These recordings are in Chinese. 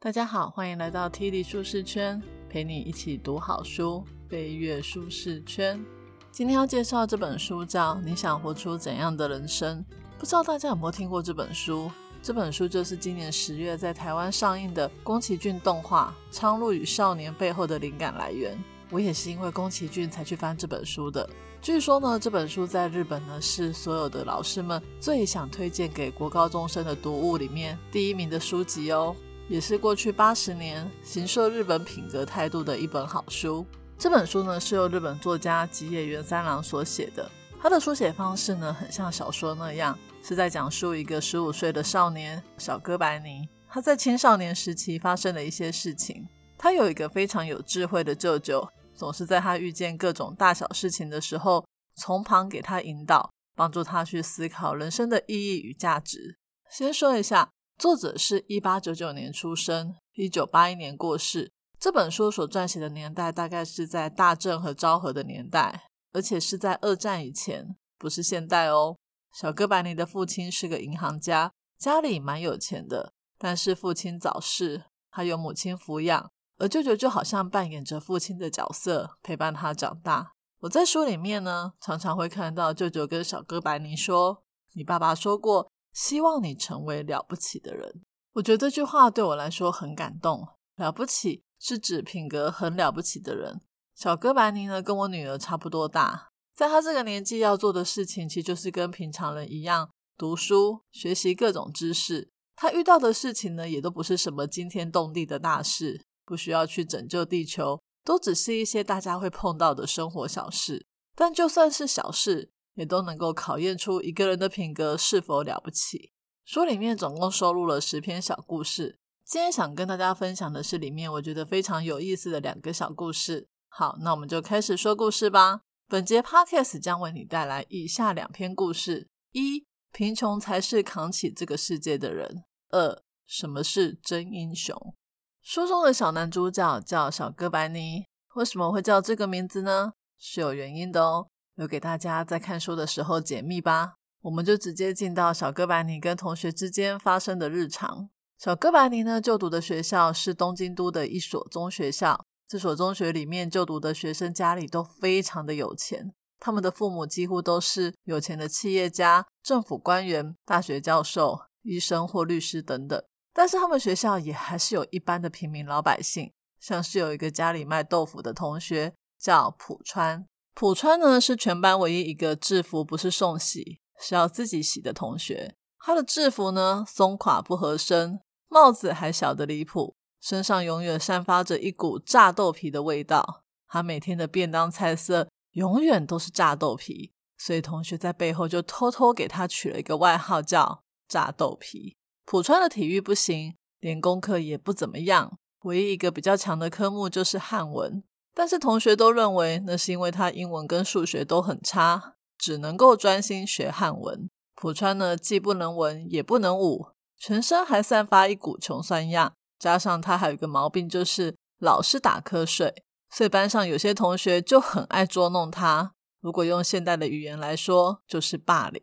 大家好，欢迎来到 T 力舒适圈，陪你一起读好书，飞跃舒适圈。今天要介绍这本书叫《你想活出怎样的人生》。不知道大家有没有听过这本书？这本书就是今年十月在台湾上映的宫崎骏动画《苍鹭与少年》背后的灵感来源。我也是因为宫崎骏才去翻这本书的。据说呢，这本书在日本呢是所有的老师们最想推荐给国高中生的读物里面第一名的书籍哦，也是过去八十年形塑日本品格态度的一本好书。这本书呢是由日本作家吉野源三郎所写的，他的书写方式呢很像小说那样，是在讲述一个十五岁的少年小哥白尼，他在青少年时期发生的一些事情。他有一个非常有智慧的舅舅。总是在他遇见各种大小事情的时候，从旁给他引导，帮助他去思考人生的意义与价值。先说一下，作者是一八九九年出生，一九八一年过世。这本书所撰写的年代大概是在大正和昭和的年代，而且是在二战以前，不是现代哦。小哥白尼的父亲是个银行家，家里蛮有钱的，但是父亲早逝，他由母亲抚养。而舅舅就好像扮演着父亲的角色，陪伴他长大。我在书里面呢，常常会看到舅舅跟小哥白尼说：“你爸爸说过，希望你成为了不起的人。”我觉得这句话对我来说很感动。了不起是指品格很了不起的人。小哥白尼呢，跟我女儿差不多大，在他这个年纪要做的事情，其实就是跟平常人一样，读书、学习各种知识。他遇到的事情呢，也都不是什么惊天动地的大事。不需要去拯救地球，都只是一些大家会碰到的生活小事。但就算是小事，也都能够考验出一个人的品格是否了不起。书里面总共收录了十篇小故事，今天想跟大家分享的是里面我觉得非常有意思的两个小故事。好，那我们就开始说故事吧。本节 podcast 将为你带来以下两篇故事：一、贫穷才是扛起这个世界的人；二、什么是真英雄。书中的小男主角叫小哥白尼，为什么会叫这个名字呢？是有原因的哦，留给大家在看书的时候解密吧。我们就直接进到小哥白尼跟同学之间发生的日常。小哥白尼呢，就读的学校是东京都的一所中学校。这所中学里面就读的学生家里都非常的有钱，他们的父母几乎都是有钱的企业家、政府官员、大学教授、医生或律师等等。但是他们学校也还是有一般的平民老百姓，像是有一个家里卖豆腐的同学叫浦川。浦川呢是全班唯一一个制服不是送洗，是要自己洗的同学。他的制服呢松垮不合身，帽子还小得离谱，身上永远散发着一股炸豆皮的味道。他每天的便当菜色永远都是炸豆皮，所以同学在背后就偷偷给他取了一个外号叫炸豆皮。浦川的体育不行，连功课也不怎么样。唯一一个比较强的科目就是汉文，但是同学都认为那是因为他英文跟数学都很差，只能够专心学汉文。浦川呢，既不能文也不能武，全身还散发一股穷酸样，加上他还有一个毛病，就是老是打瞌睡，所以班上有些同学就很爱捉弄他。如果用现代的语言来说，就是霸凌。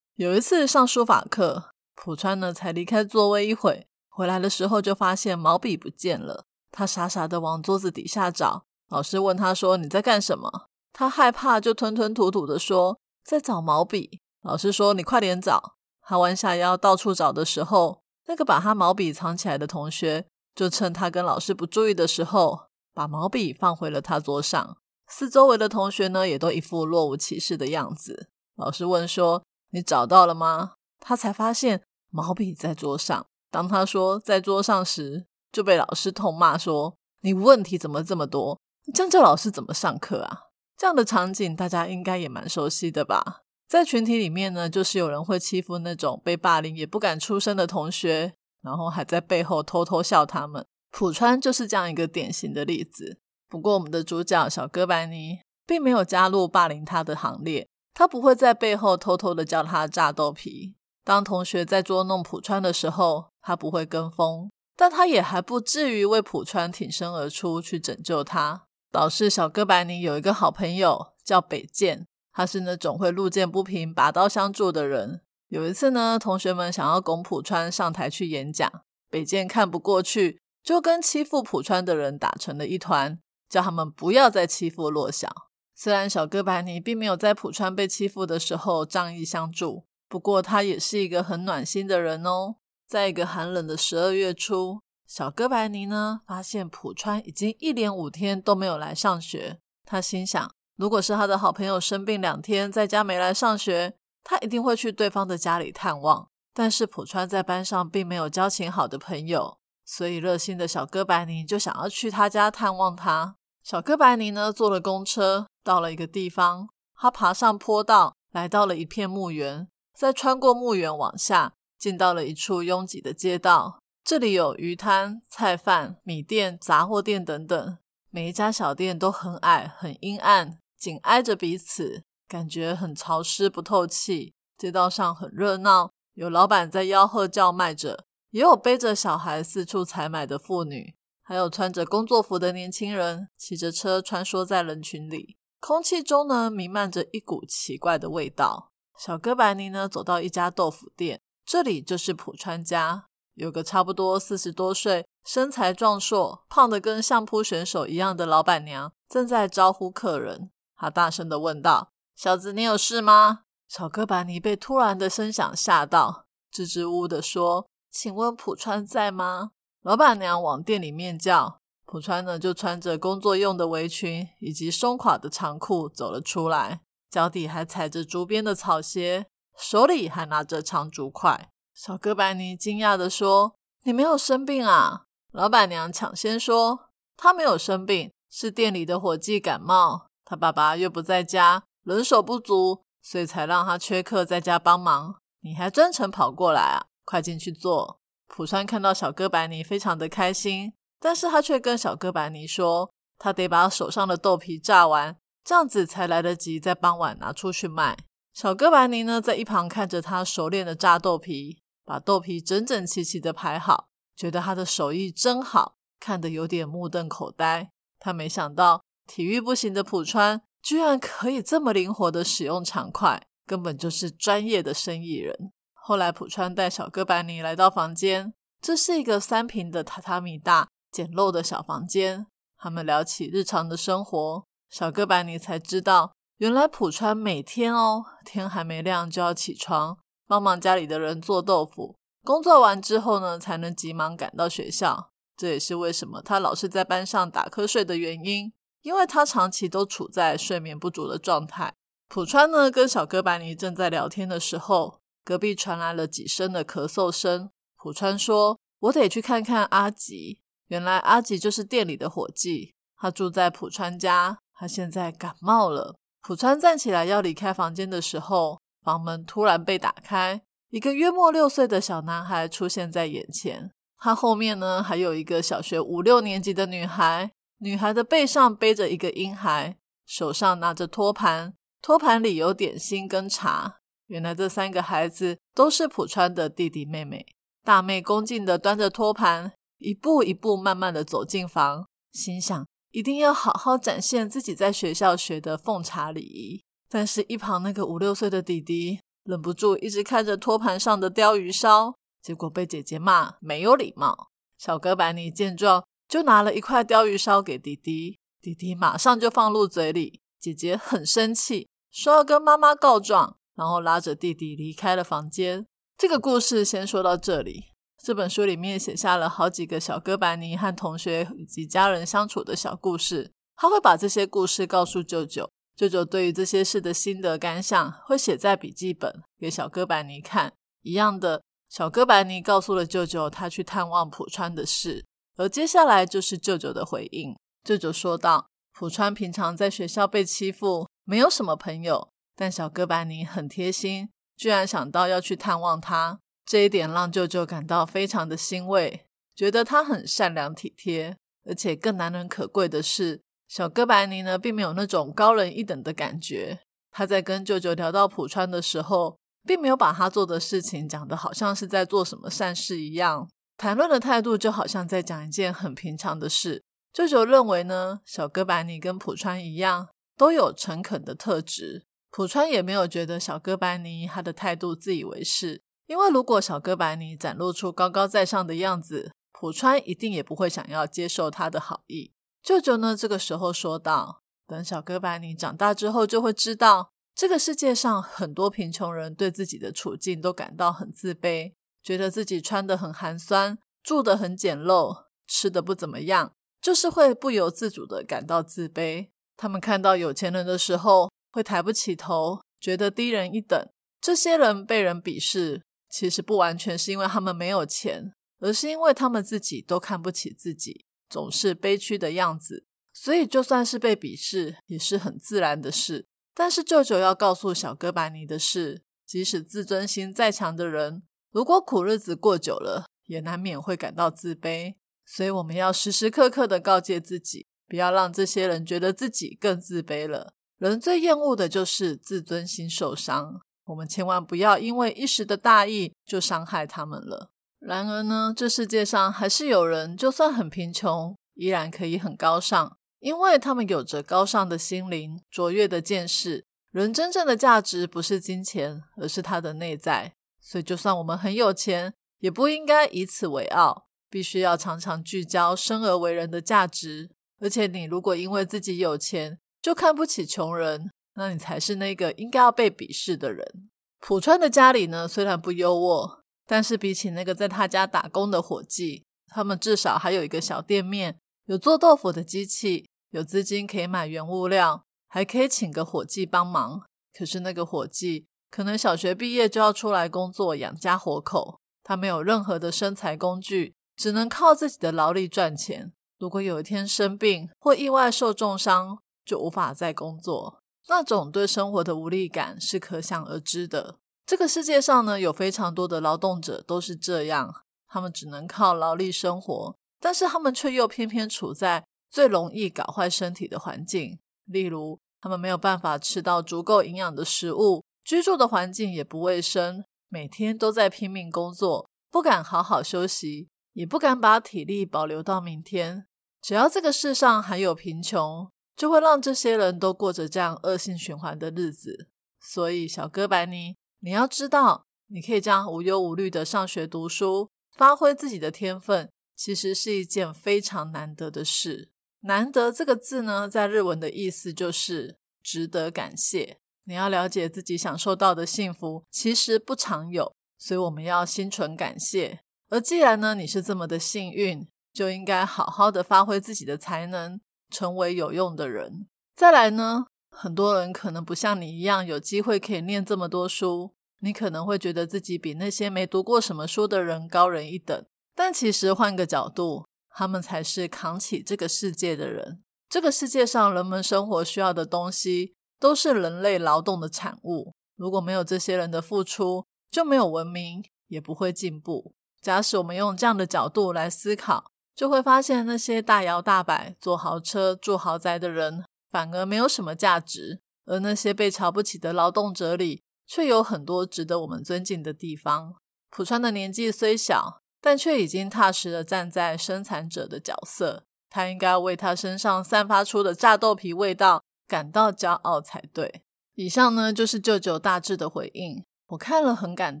有一次上书法课。浦川呢，才离开座位一会，回来的时候就发现毛笔不见了。他傻傻的往桌子底下找，老师问他说：“你在干什么？”他害怕，就吞吞吐吐的说：“在找毛笔。”老师说：“你快点找。”他弯下腰到处找的时候，那个把他毛笔藏起来的同学，就趁他跟老师不注意的时候，把毛笔放回了他桌上。四周围的同学呢，也都一副若无其事的样子。老师问说：“你找到了吗？”他才发现毛笔在桌上。当他说在桌上时，就被老师痛骂说：“你问题怎么这么多？这样叫老师怎么上课啊？”这样的场景大家应该也蛮熟悉的吧？在群体里面呢，就是有人会欺负那种被霸凌也不敢出声的同学，然后还在背后偷偷笑他们。浦川就是这样一个典型的例子。不过我们的主角小哥白尼并没有加入霸凌他的行列，他不会在背后偷偷的叫他炸豆皮。当同学在捉弄浦川的时候，他不会跟风，但他也还不至于为浦川挺身而出去拯救他。导师小哥白尼有一个好朋友叫北见，他是那种会路见不平拔刀相助的人。有一次呢，同学们想要拱浦川上台去演讲，北见看不过去，就跟欺负浦川的人打成了一团，叫他们不要再欺负洛小。虽然小哥白尼并没有在浦川被欺负的时候仗义相助，不过他也是一个很暖心的人哦。在一个寒冷的十二月初，小哥白尼呢发现浦川已经一连五天都没有来上学。他心想，如果是他的好朋友生病两天在家没来上学，他一定会去对方的家里探望。但是浦川在班上并没有交情好的朋友，所以热心的小哥白尼就想要去他家探望他。小哥白尼呢坐了公车。到了一个地方，他爬上坡道，来到了一片墓园，再穿过墓园往下，进到了一处拥挤的街道。这里有鱼摊、菜贩、米店、杂货店等等，每一家小店都很矮、很阴暗，紧挨着彼此，感觉很潮湿、不透气。街道上很热闹，有老板在吆喝叫卖着，也有背着小孩四处采买的妇女，还有穿着工作服的年轻人骑着车穿梭在人群里。空气中呢弥漫着一股奇怪的味道。小哥白尼呢走到一家豆腐店，这里就是浦川家。有个差不多四十多岁、身材壮硕、胖得跟相扑选手一样的老板娘正在招呼客人。她大声的问道：“小子，你有事吗？”小哥白尼被突然的声响吓到，支支吾吾的说：“请问浦川在吗？”老板娘往店里面叫。浦川呢，就穿着工作用的围裙以及松垮的长裤走了出来，脚底还踩着竹编的草鞋，手里还拿着长竹筷。小哥白尼惊讶的说：“你没有生病啊？”老板娘抢先说：“他没有生病，是店里的伙计感冒，他爸爸又不在家，人手不足，所以才让他缺课在家帮忙。你还专程跑过来啊？快进去坐。”浦川看到小哥白尼，非常的开心。但是他却跟小哥白尼说，他得把手上的豆皮炸完，这样子才来得及在傍晚拿出去卖。小哥白尼呢，在一旁看着他熟练的炸豆皮，把豆皮整整齐齐的排好，觉得他的手艺真好，看得有点目瞪口呆。他没想到体育不行的浦川，居然可以这么灵活的使用长筷，根本就是专业的生意人。后来浦川带小哥白尼来到房间，这是一个三平的榻榻米大。简陋的小房间，他们聊起日常的生活。小哥白尼才知道，原来浦川每天哦，天还没亮就要起床，帮忙家里的人做豆腐。工作完之后呢，才能急忙赶到学校。这也是为什么他老是在班上打瞌睡的原因，因为他长期都处在睡眠不足的状态。浦川呢，跟小哥白尼正在聊天的时候，隔壁传来了几声的咳嗽声。浦川说：“我得去看看阿吉。”原来阿吉就是店里的伙计，他住在浦川家，他现在感冒了。浦川站起来要离开房间的时候，房门突然被打开，一个约莫六岁的小男孩出现在眼前。他后面呢还有一个小学五六年级的女孩，女孩的背上背着一个婴孩，手上拿着托盘，托盘里有点心跟茶。原来这三个孩子都是浦川的弟弟妹妹。大妹恭敬的端着托盘。一步一步慢慢的走进房，心想一定要好好展现自己在学校学的奉茶礼仪。但是，一旁那个五六岁的弟弟忍不住一直看着托盘上的鲷鱼烧，结果被姐姐骂没有礼貌。小哥白尼见状，就拿了一块鲷鱼烧给弟弟，弟弟马上就放入嘴里。姐姐很生气，说要跟妈妈告状，然后拉着弟弟离开了房间。这个故事先说到这里。这本书里面写下了好几个小哥白尼和同学以及家人相处的小故事。他会把这些故事告诉舅舅，舅舅对于这些事的心得感想会写在笔记本给小哥白尼看。一样的，小哥白尼告诉了舅舅他去探望浦川的事，而接下来就是舅舅的回应。舅舅说道：“浦川平常在学校被欺负，没有什么朋友，但小哥白尼很贴心，居然想到要去探望他。”这一点让舅舅感到非常的欣慰，觉得他很善良体贴，而且更难能可贵的是，小哥白尼呢并没有那种高人一等的感觉。他在跟舅舅聊到浦川的时候，并没有把他做的事情讲得好像是在做什么善事一样，谈论的态度就好像在讲一件很平常的事。舅舅认为呢，小哥白尼跟浦川一样，都有诚恳的特质。浦川也没有觉得小哥白尼他的态度自以为是。因为如果小哥白尼展露出高高在上的样子，浦川一定也不会想要接受他的好意。舅舅呢，这个时候说道：“等小哥白尼长大之后，就会知道这个世界上很多贫穷人对自己的处境都感到很自卑，觉得自己穿得很寒酸，住得很简陋，吃的不怎么样，就是会不由自主的感到自卑。他们看到有钱人的时候，会抬不起头，觉得低人一等。这些人被人鄙视，其实不完全是因为他们没有钱。”而是因为他们自己都看不起自己，总是悲屈的样子，所以就算是被鄙视也是很自然的事。但是舅舅要告诉小哥白尼的是，即使自尊心再强的人，如果苦日子过久了，也难免会感到自卑。所以我们要时时刻刻的告诫自己，不要让这些人觉得自己更自卑了。人最厌恶的就是自尊心受伤，我们千万不要因为一时的大意就伤害他们了。然而呢，这世界上还是有人，就算很贫穷，依然可以很高尚，因为他们有着高尚的心灵、卓越的见识。人真正的价值不是金钱，而是他的内在。所以，就算我们很有钱，也不应该以此为傲，必须要常常聚焦生而为人的价值。而且，你如果因为自己有钱就看不起穷人，那你才是那个应该要被鄙视的人。浦川的家里呢，虽然不优渥。但是比起那个在他家打工的伙计，他们至少还有一个小店面，有做豆腐的机器，有资金可以买原物料，还可以请个伙计帮忙。可是那个伙计可能小学毕业就要出来工作养家活口，他没有任何的生财工具，只能靠自己的劳力赚钱。如果有一天生病或意外受重伤，就无法再工作，那种对生活的无力感是可想而知的。这个世界上呢，有非常多的劳动者都是这样，他们只能靠劳力生活，但是他们却又偏偏处在最容易搞坏身体的环境。例如，他们没有办法吃到足够营养的食物，居住的环境也不卫生，每天都在拼命工作，不敢好好休息，也不敢把体力保留到明天。只要这个世上还有贫穷，就会让这些人都过着这样恶性循环的日子。所以，小哥白尼。你要知道，你可以这样无忧无虑的上学读书，发挥自己的天分，其实是一件非常难得的事。难得这个字呢，在日文的意思就是值得感谢。你要了解自己享受到的幸福，其实不常有，所以我们要心存感谢。而既然呢，你是这么的幸运，就应该好好的发挥自己的才能，成为有用的人。再来呢？很多人可能不像你一样有机会可以念这么多书，你可能会觉得自己比那些没读过什么书的人高人一等。但其实换个角度，他们才是扛起这个世界的人。这个世界上人们生活需要的东西，都是人类劳动的产物。如果没有这些人的付出，就没有文明，也不会进步。假使我们用这样的角度来思考，就会发现那些大摇大摆、坐豪车、住豪宅的人。反而没有什么价值，而那些被瞧不起的劳动者里，却有很多值得我们尊敬的地方。浦川的年纪虽小，但却已经踏实的站在生产者的角色，他应该为他身上散发出的炸豆皮味道感到骄傲才对。以上呢，就是舅舅大致的回应，我看了很感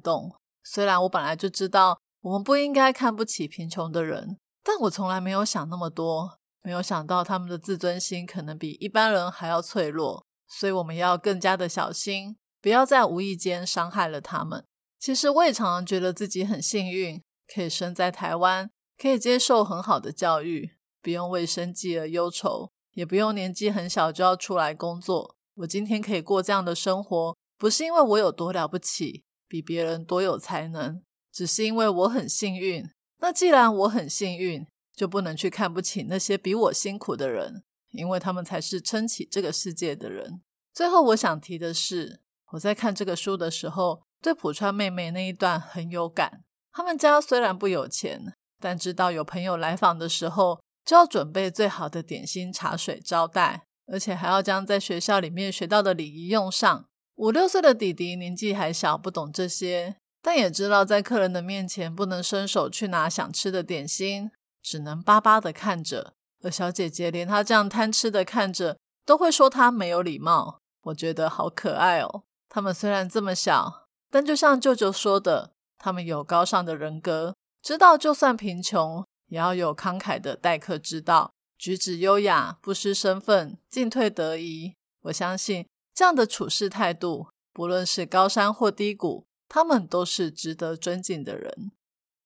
动。虽然我本来就知道我们不应该看不起贫穷的人，但我从来没有想那么多。没有想到他们的自尊心可能比一般人还要脆弱，所以我们要更加的小心，不要在无意间伤害了他们。其实我也常常觉得自己很幸运，可以生在台湾，可以接受很好的教育，不用为生计而忧愁，也不用年纪很小就要出来工作。我今天可以过这样的生活，不是因为我有多了不起，比别人多有才能，只是因为我很幸运。那既然我很幸运，就不能去看不起那些比我辛苦的人，因为他们才是撑起这个世界的人。最后，我想提的是，我在看这个书的时候，对浦川妹妹那一段很有感。他们家虽然不有钱，但知道有朋友来访的时候，就要准备最好的点心、茶水招待，而且还要将在学校里面学到的礼仪用上。五六岁的弟弟年纪还小，不懂这些，但也知道在客人的面前不能伸手去拿想吃的点心。只能巴巴的看着，而小姐姐连她这样贪吃的看着，都会说她没有礼貌。我觉得好可爱哦。他们虽然这么小，但就像舅舅说的，他们有高尚的人格，知道就算贫穷，也要有慷慨的待客之道，举止优雅，不失身份，进退得宜。我相信这样的处事态度，不论是高山或低谷，他们都是值得尊敬的人。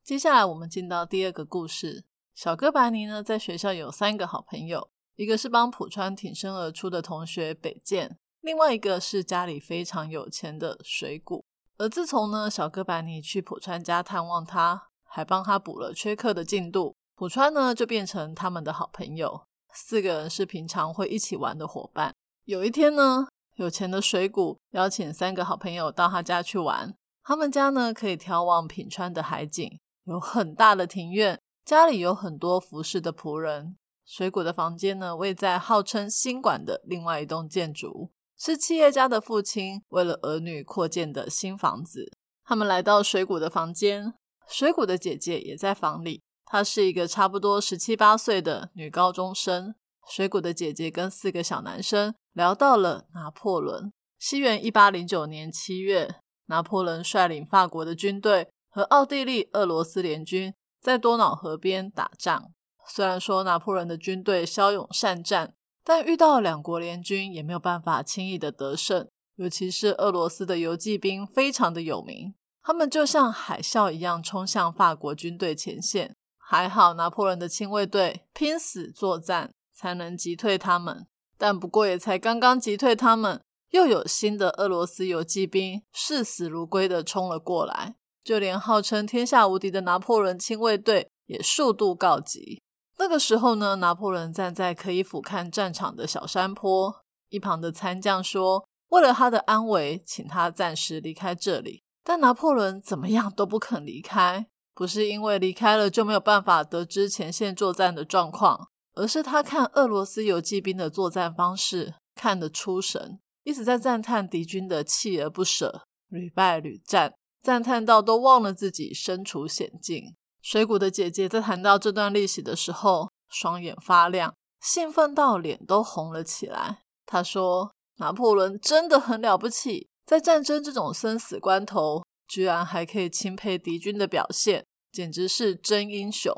接下来，我们进到第二个故事。小哥白尼呢，在学校有三个好朋友，一个是帮浦川挺身而出的同学北见，另外一个是家里非常有钱的水谷。而自从呢，小哥白尼去浦川家探望他，还帮他补了缺课的进度，浦川呢就变成他们的好朋友。四个人是平常会一起玩的伙伴。有一天呢，有钱的水谷邀请三个好朋友到他家去玩。他们家呢可以眺望品川的海景，有很大的庭院，家里有很多服侍的仆人。水谷的房间呢位在号称新馆的另外一栋建筑。是企业家的父亲为了儿女扩建的新房子。他们来到水谷的房间，水谷的姐姐也在房里。她是一个差不多十七八岁的女高中生。水谷的姐姐跟四个小男生聊到了拿破仑。西元一八零九年七月，拿破仑率领法国的军队和奥地利、俄罗斯联军在多瑙河边打仗。虽然说拿破仑的军队骁勇善战。但遇到两国联军也没有办法轻易的得胜，尤其是俄罗斯的游击兵非常的有名，他们就像海啸一样冲向法国军队前线。还好拿破仑的亲卫队拼死作战，才能击退他们。但不过也才刚刚击退他们，又有新的俄罗斯游击兵视死如归的冲了过来，就连号称天下无敌的拿破仑亲卫队也数度告急。那个时候呢，拿破仑站在可以俯瞰战场的小山坡，一旁的参将说：“为了他的安危，请他暂时离开这里。”但拿破仑怎么样都不肯离开，不是因为离开了就没有办法得知前线作战的状况，而是他看俄罗斯游击兵的作战方式看得出神，一直在赞叹敌军的锲而不舍、屡败屡战，赞叹到都忘了自己身处险境。水谷的姐姐在谈到这段历史的时候，双眼发亮，兴奋到脸都红了起来。她说：“拿破仑真的很了不起，在战争这种生死关头，居然还可以钦佩敌军的表现，简直是真英雄。”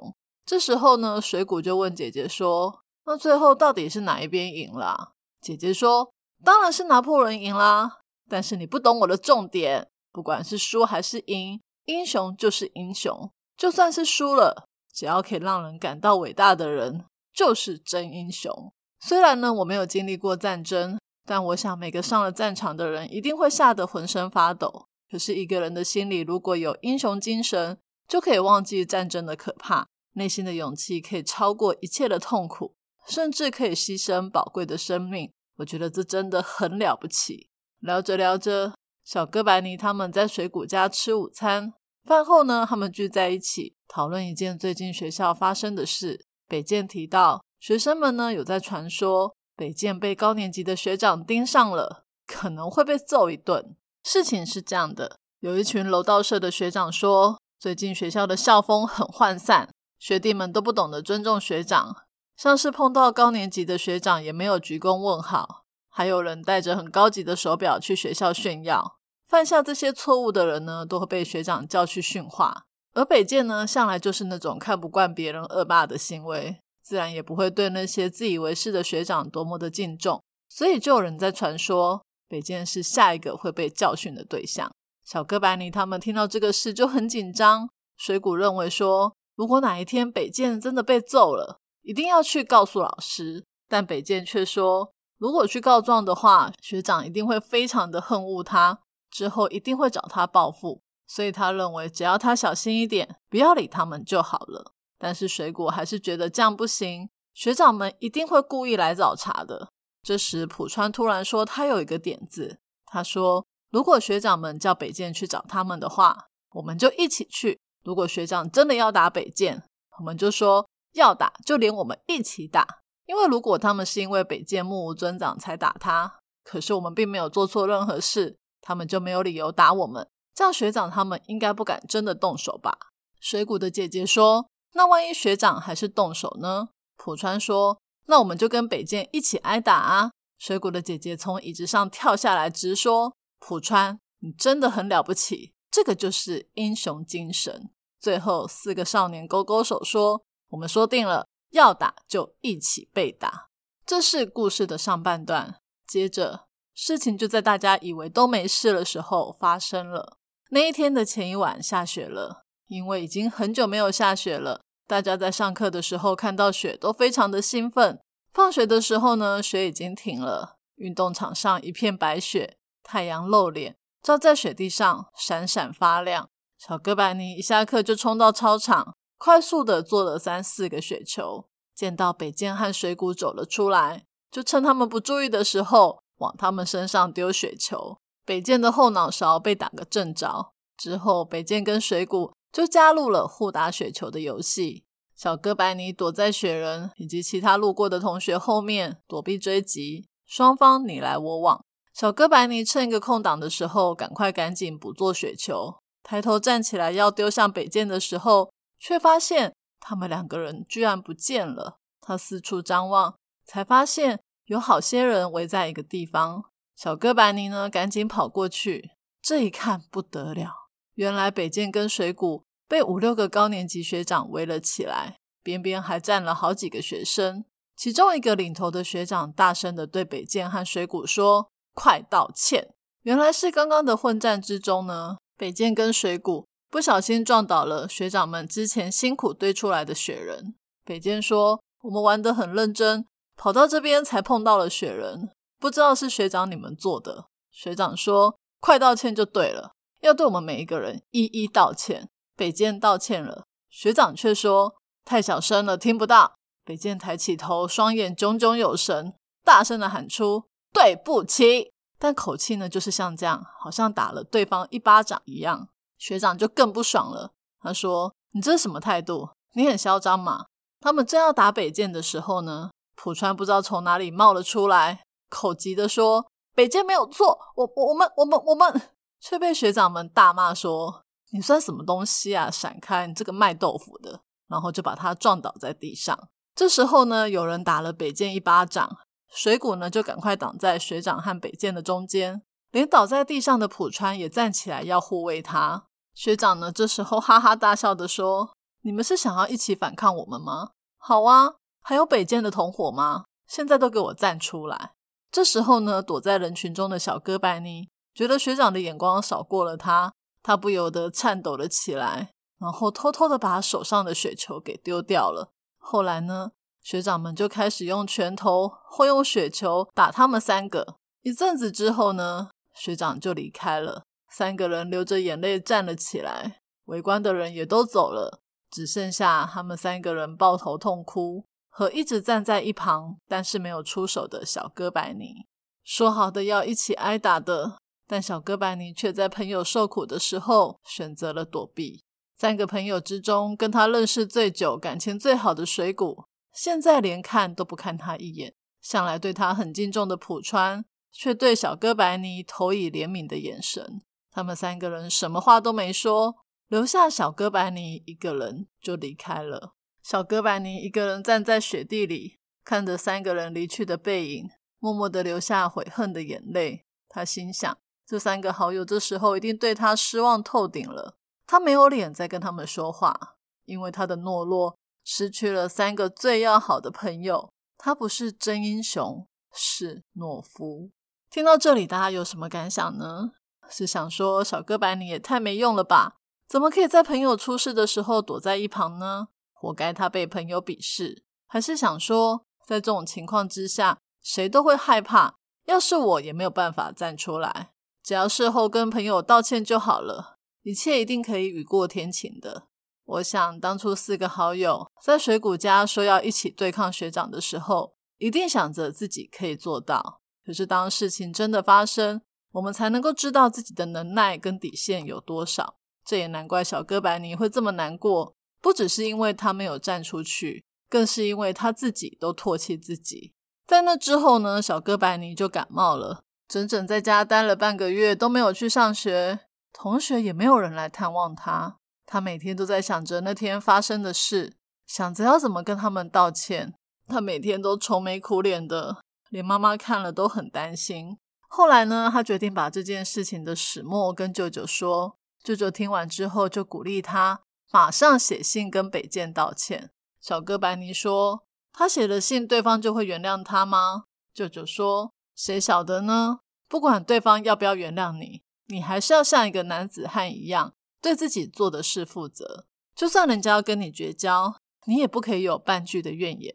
这时候呢，水谷就问姐姐说：“那最后到底是哪一边赢了？”姐姐说：“当然是拿破仑赢啦。但是你不懂我的重点，不管是输还是赢，英雄就是英雄。”就算是输了，只要可以让人感到伟大的人，就是真英雄。虽然呢，我没有经历过战争，但我想每个上了战场的人一定会吓得浑身发抖。可是，一个人的心里如果有英雄精神，就可以忘记战争的可怕，内心的勇气可以超过一切的痛苦，甚至可以牺牲宝贵的生命。我觉得这真的很了不起。聊着聊着，小哥白尼他们在水谷家吃午餐。饭后呢，他们聚在一起讨论一件最近学校发生的事。北健提到，学生们呢有在传说，北健被高年级的学长盯上了，可能会被揍一顿。事情是这样的，有一群楼道社的学长说，最近学校的校风很涣散，学弟们都不懂得尊重学长，像是碰到高年级的学长也没有鞠躬问好，还有人带着很高级的手表去学校炫耀。犯下这些错误的人呢，都会被学长叫去训话。而北见呢，向来就是那种看不惯别人恶霸的行为，自然也不会对那些自以为是的学长多么的敬重。所以就有人在传说，北见是下一个会被教训的对象。小哥白尼他们听到这个事就很紧张。水谷认为说，如果哪一天北见真的被揍了，一定要去告诉老师。但北见却说，如果去告状的话，学长一定会非常的恨恶他。之后一定会找他报复，所以他认为只要他小心一点，不要理他们就好了。但是水果还是觉得这样不行，学长们一定会故意来找茬的。这时浦川突然说他有一个点子，他说如果学长们叫北见去找他们的话，我们就一起去。如果学长真的要打北见，我们就说要打就连我们一起打。因为如果他们是因为北见目无尊长才打他，可是我们并没有做错任何事。他们就没有理由打我们，这样学长他们应该不敢真的动手吧？水谷的姐姐说：“那万一学长还是动手呢？”浦川说：“那我们就跟北见一起挨打啊！”水谷的姐姐从椅子上跳下来，直说：“浦川，你真的很了不起，这个就是英雄精神。”最后四个少年勾勾手说：“我们说定了，要打就一起被打。这是故事的上半段。接着，事情就在大家以为都没事的时候发生了。那一天的前一晚下雪了，因为已经很久没有下雪了，大家在上课的时候看到雪都非常的兴奋。放学的时候呢，雪已经停了，运动场上一片白雪，太阳露脸，照在雪地上闪闪发亮。小哥白尼一下课就冲到操场，快速的做了三四个雪球，见到北剑和水谷走了出来。就趁他们不注意的时候，往他们身上丢雪球。北剑的后脑勺被打个正着。之后，北剑跟水谷就加入了互打雪球的游戏。小哥白尼躲在雪人以及其他路过的同学后面躲避追击，双方你来我往。小哥白尼趁一个空档的时候，赶快赶紧捕捉雪球，抬头站起来要丢向北剑的时候，却发现他们两个人居然不见了。他四处张望。才发现有好些人围在一个地方。小哥白尼呢，赶紧跑过去。这一看不得了，原来北剑跟水谷被五六个高年级学长围了起来，边边还站了好几个学生。其中一个领头的学长大声的对北剑和水谷说：“快道歉！”原来是刚刚的混战之中呢，北剑跟水谷不小心撞倒了学长们之前辛苦堆出来的雪人。北剑说：“我们玩得很认真。”跑到这边才碰到了雪人，不知道是学长你们做的。学长说：“快道歉就对了，要对我们每一个人一一道歉。”北剑道歉了，学长却说：“太小声了，听不到。”北剑抬起头，双眼炯炯有神，大声的喊出：“对不起！”但口气呢，就是像这样，好像打了对方一巴掌一样。学长就更不爽了，他说：“你这是什么态度？你很嚣张嘛？”他们正要打北剑的时候呢？浦川不知道从哪里冒了出来，口急的说：“北剑没有错，我、我、我们、我们、我们。”却被学长们大骂说：“你算什么东西啊？闪开！你这个卖豆腐的！”然后就把他撞倒在地上。这时候呢，有人打了北剑一巴掌，水谷呢就赶快挡在学长和北剑的中间，连倒在地上的浦川也站起来要护卫他。学长呢这时候哈哈大笑的说：“你们是想要一起反抗我们吗？好啊！”还有北剑的同伙吗？现在都给我站出来！这时候呢，躲在人群中的小哥白尼觉得学长的眼光扫过了他，他不由得颤抖了起来，然后偷偷的把手上的雪球给丢掉了。后来呢，学长们就开始用拳头或用雪球打他们三个。一阵子之后呢，学长就离开了，三个人流着眼泪站了起来，围观的人也都走了，只剩下他们三个人抱头痛哭。和一直站在一旁但是没有出手的小哥白尼，说好的要一起挨打的，但小哥白尼却在朋友受苦的时候选择了躲避。三个朋友之中，跟他认识最久、感情最好的水谷，现在连看都不看他一眼；向来对他很敬重的浦川，却对小哥白尼投以怜悯的眼神。他们三个人什么话都没说，留下小哥白尼一个人就离开了。小哥白尼一个人站在雪地里，看着三个人离去的背影，默默的流下悔恨的眼泪。他心想，这三个好友这时候一定对他失望透顶了。他没有脸再跟他们说话，因为他的懦弱失去了三个最要好的朋友。他不是真英雄，是懦夫。听到这里，大家有什么感想呢？是想说小哥白尼也太没用了吧？怎么可以在朋友出事的时候躲在一旁呢？活该他被朋友鄙视，还是想说，在这种情况之下，谁都会害怕。要是我也没有办法站出来，只要事后跟朋友道歉就好了，一切一定可以雨过天晴的。我想，当初四个好友在水谷家说要一起对抗学长的时候，一定想着自己可以做到。可是当事情真的发生，我们才能够知道自己的能耐跟底线有多少。这也难怪小哥白尼会这么难过。不只是因为他没有站出去，更是因为他自己都唾弃自己。在那之后呢，小哥白尼就感冒了，整整在家待了半个月，都没有去上学，同学也没有人来探望他。他每天都在想着那天发生的事，想着要怎么跟他们道歉。他每天都愁眉苦脸的，连妈妈看了都很担心。后来呢，他决定把这件事情的始末跟舅舅说。舅舅听完之后就鼓励他。马上写信跟北剑道歉，小哥白尼说：“他写了信，对方就会原谅他吗？”舅舅说：“谁晓得呢？不管对方要不要原谅你，你还是要像一个男子汉一样，对自己做的事负责。就算人家要跟你绝交，你也不可以有半句的怨言。”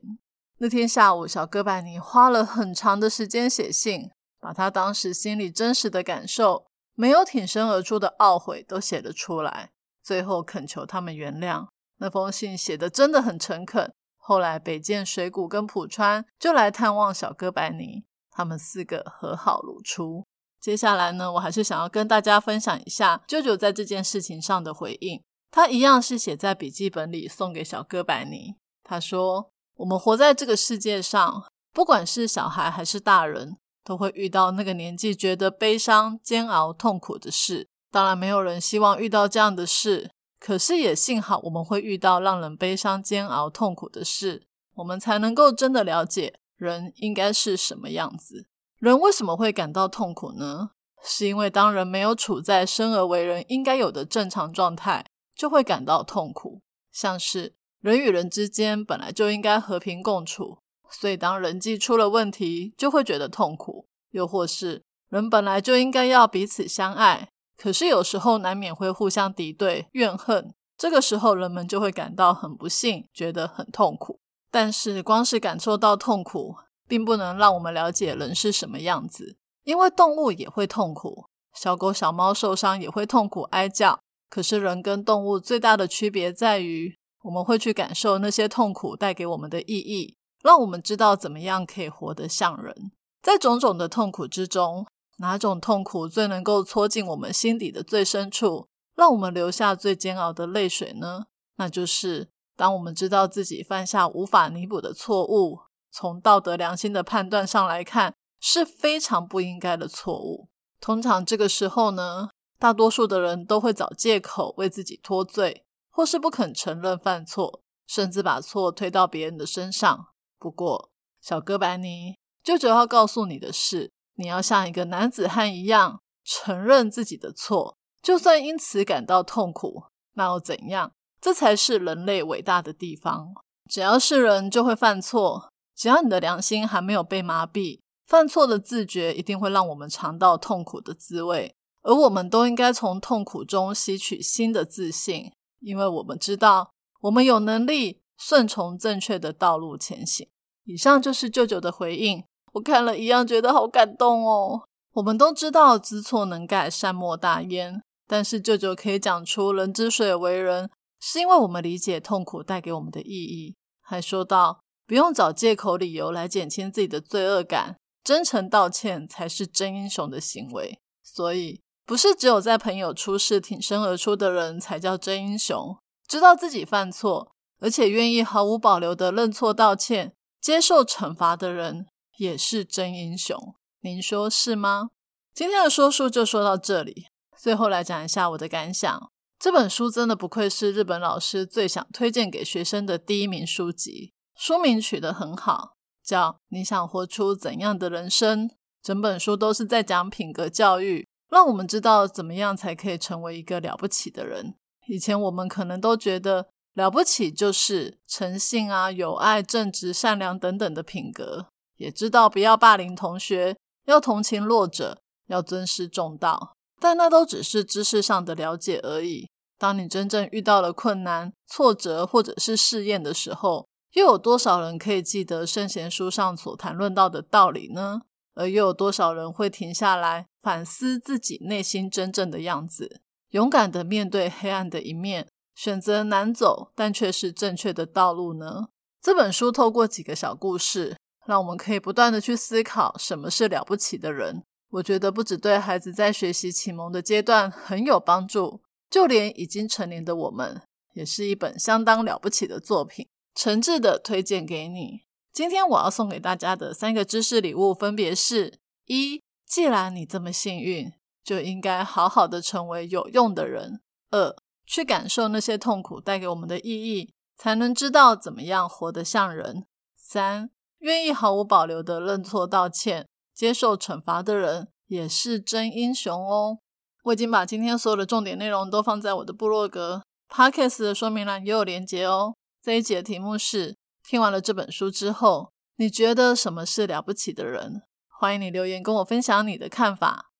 那天下午，小哥白尼花了很长的时间写信，把他当时心里真实的感受，没有挺身而出的懊悔都写了出来，最后恳求他们原谅。那封信写的真的很诚恳。后来，北见水谷跟浦川就来探望小哥白尼，他们四个和好如初。接下来呢，我还是想要跟大家分享一下舅舅在这件事情上的回应。他一样是写在笔记本里送给小哥白尼。他说：“我们活在这个世界上，不管是小孩还是大人，都会遇到那个年纪觉得悲伤、煎熬、痛苦的事。当然，没有人希望遇到这样的事。”可是也幸好，我们会遇到让人悲伤、煎熬、痛苦的事，我们才能够真的了解人应该是什么样子。人为什么会感到痛苦呢？是因为当人没有处在生而为人应该有的正常状态，就会感到痛苦。像是人与人之间本来就应该和平共处，所以当人际出了问题，就会觉得痛苦；又或是人本来就应该要彼此相爱。可是有时候难免会互相敌对、怨恨，这个时候人们就会感到很不幸，觉得很痛苦。但是光是感受到痛苦，并不能让我们了解人是什么样子，因为动物也会痛苦，小狗、小猫受伤也会痛苦哀叫。可是人跟动物最大的区别在于，我们会去感受那些痛苦带给我们的意义，让我们知道怎么样可以活得像人。在种种的痛苦之中。哪种痛苦最能够戳进我们心底的最深处，让我们留下最煎熬的泪水呢？那就是当我们知道自己犯下无法弥补的错误，从道德良心的判断上来看，是非常不应该的错误。通常这个时候呢，大多数的人都会找借口为自己脱罪，或是不肯承认犯错，甚至把错推到别人的身上。不过，小哥白尼就主要告诉你的是。你要像一个男子汉一样承认自己的错，就算因此感到痛苦，那又怎样？这才是人类伟大的地方。只要是人，就会犯错。只要你的良心还没有被麻痹，犯错的自觉一定会让我们尝到痛苦的滋味。而我们都应该从痛苦中吸取新的自信，因为我们知道我们有能力顺从正确的道路前行。以上就是舅舅的回应。我看了一样，觉得好感动哦。我们都知道知错能改，善莫大焉。但是舅舅可以讲出人之所以为人，是因为我们理解痛苦带给我们的意义。还说道不用找借口理由来减轻自己的罪恶感，真诚道歉才是真英雄的行为。所以，不是只有在朋友出事挺身而出的人才叫真英雄。知道自己犯错，而且愿意毫无保留的认错道歉，接受惩罚的人。也是真英雄，您说是吗？今天的说书就说到这里。最后来讲一下我的感想。这本书真的不愧是日本老师最想推荐给学生的第一名书籍。书名取得很好，叫《你想活出怎样的人生》。整本书都是在讲品格教育，让我们知道怎么样才可以成为一个了不起的人。以前我们可能都觉得了不起就是诚信啊、友爱、正直、善良等等的品格。也知道不要霸凌同学，要同情弱者，要尊师重道，但那都只是知识上的了解而已。当你真正遇到了困难、挫折或者是试验的时候，又有多少人可以记得圣贤书上所谈论到的道理呢？而又有多少人会停下来反思自己内心真正的样子，勇敢的面对黑暗的一面，选择难走但却是正确的道路呢？这本书透过几个小故事。让我们可以不断的去思考什么是了不起的人。我觉得不只对孩子在学习启蒙的阶段很有帮助，就连已经成年的我们，也是一本相当了不起的作品，诚挚的推荐给你。今天我要送给大家的三个知识礼物，分别是：一，既然你这么幸运，就应该好好的成为有用的人；二，去感受那些痛苦带给我们的意义，才能知道怎么样活得像人；三。愿意毫无保留的认错道歉、接受惩罚的人，也是真英雄哦。我已经把今天所有的重点内容都放在我的部落格、Podcast 的说明栏也有连结哦。这一节题目是：听完了这本书之后，你觉得什么是了不起的人？欢迎你留言跟我分享你的看法。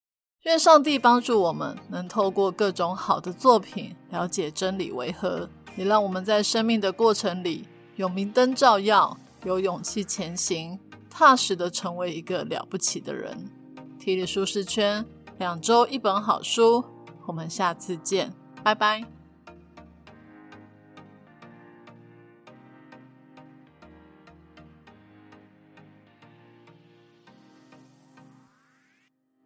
愿上帝帮助我们，能透过各种好的作品了解真理为何，也让我们在生命的过程里有明灯照耀，有勇气前行，踏实的成为一个了不起的人。体力舒适圈，两周一本好书，我们下次见，拜拜。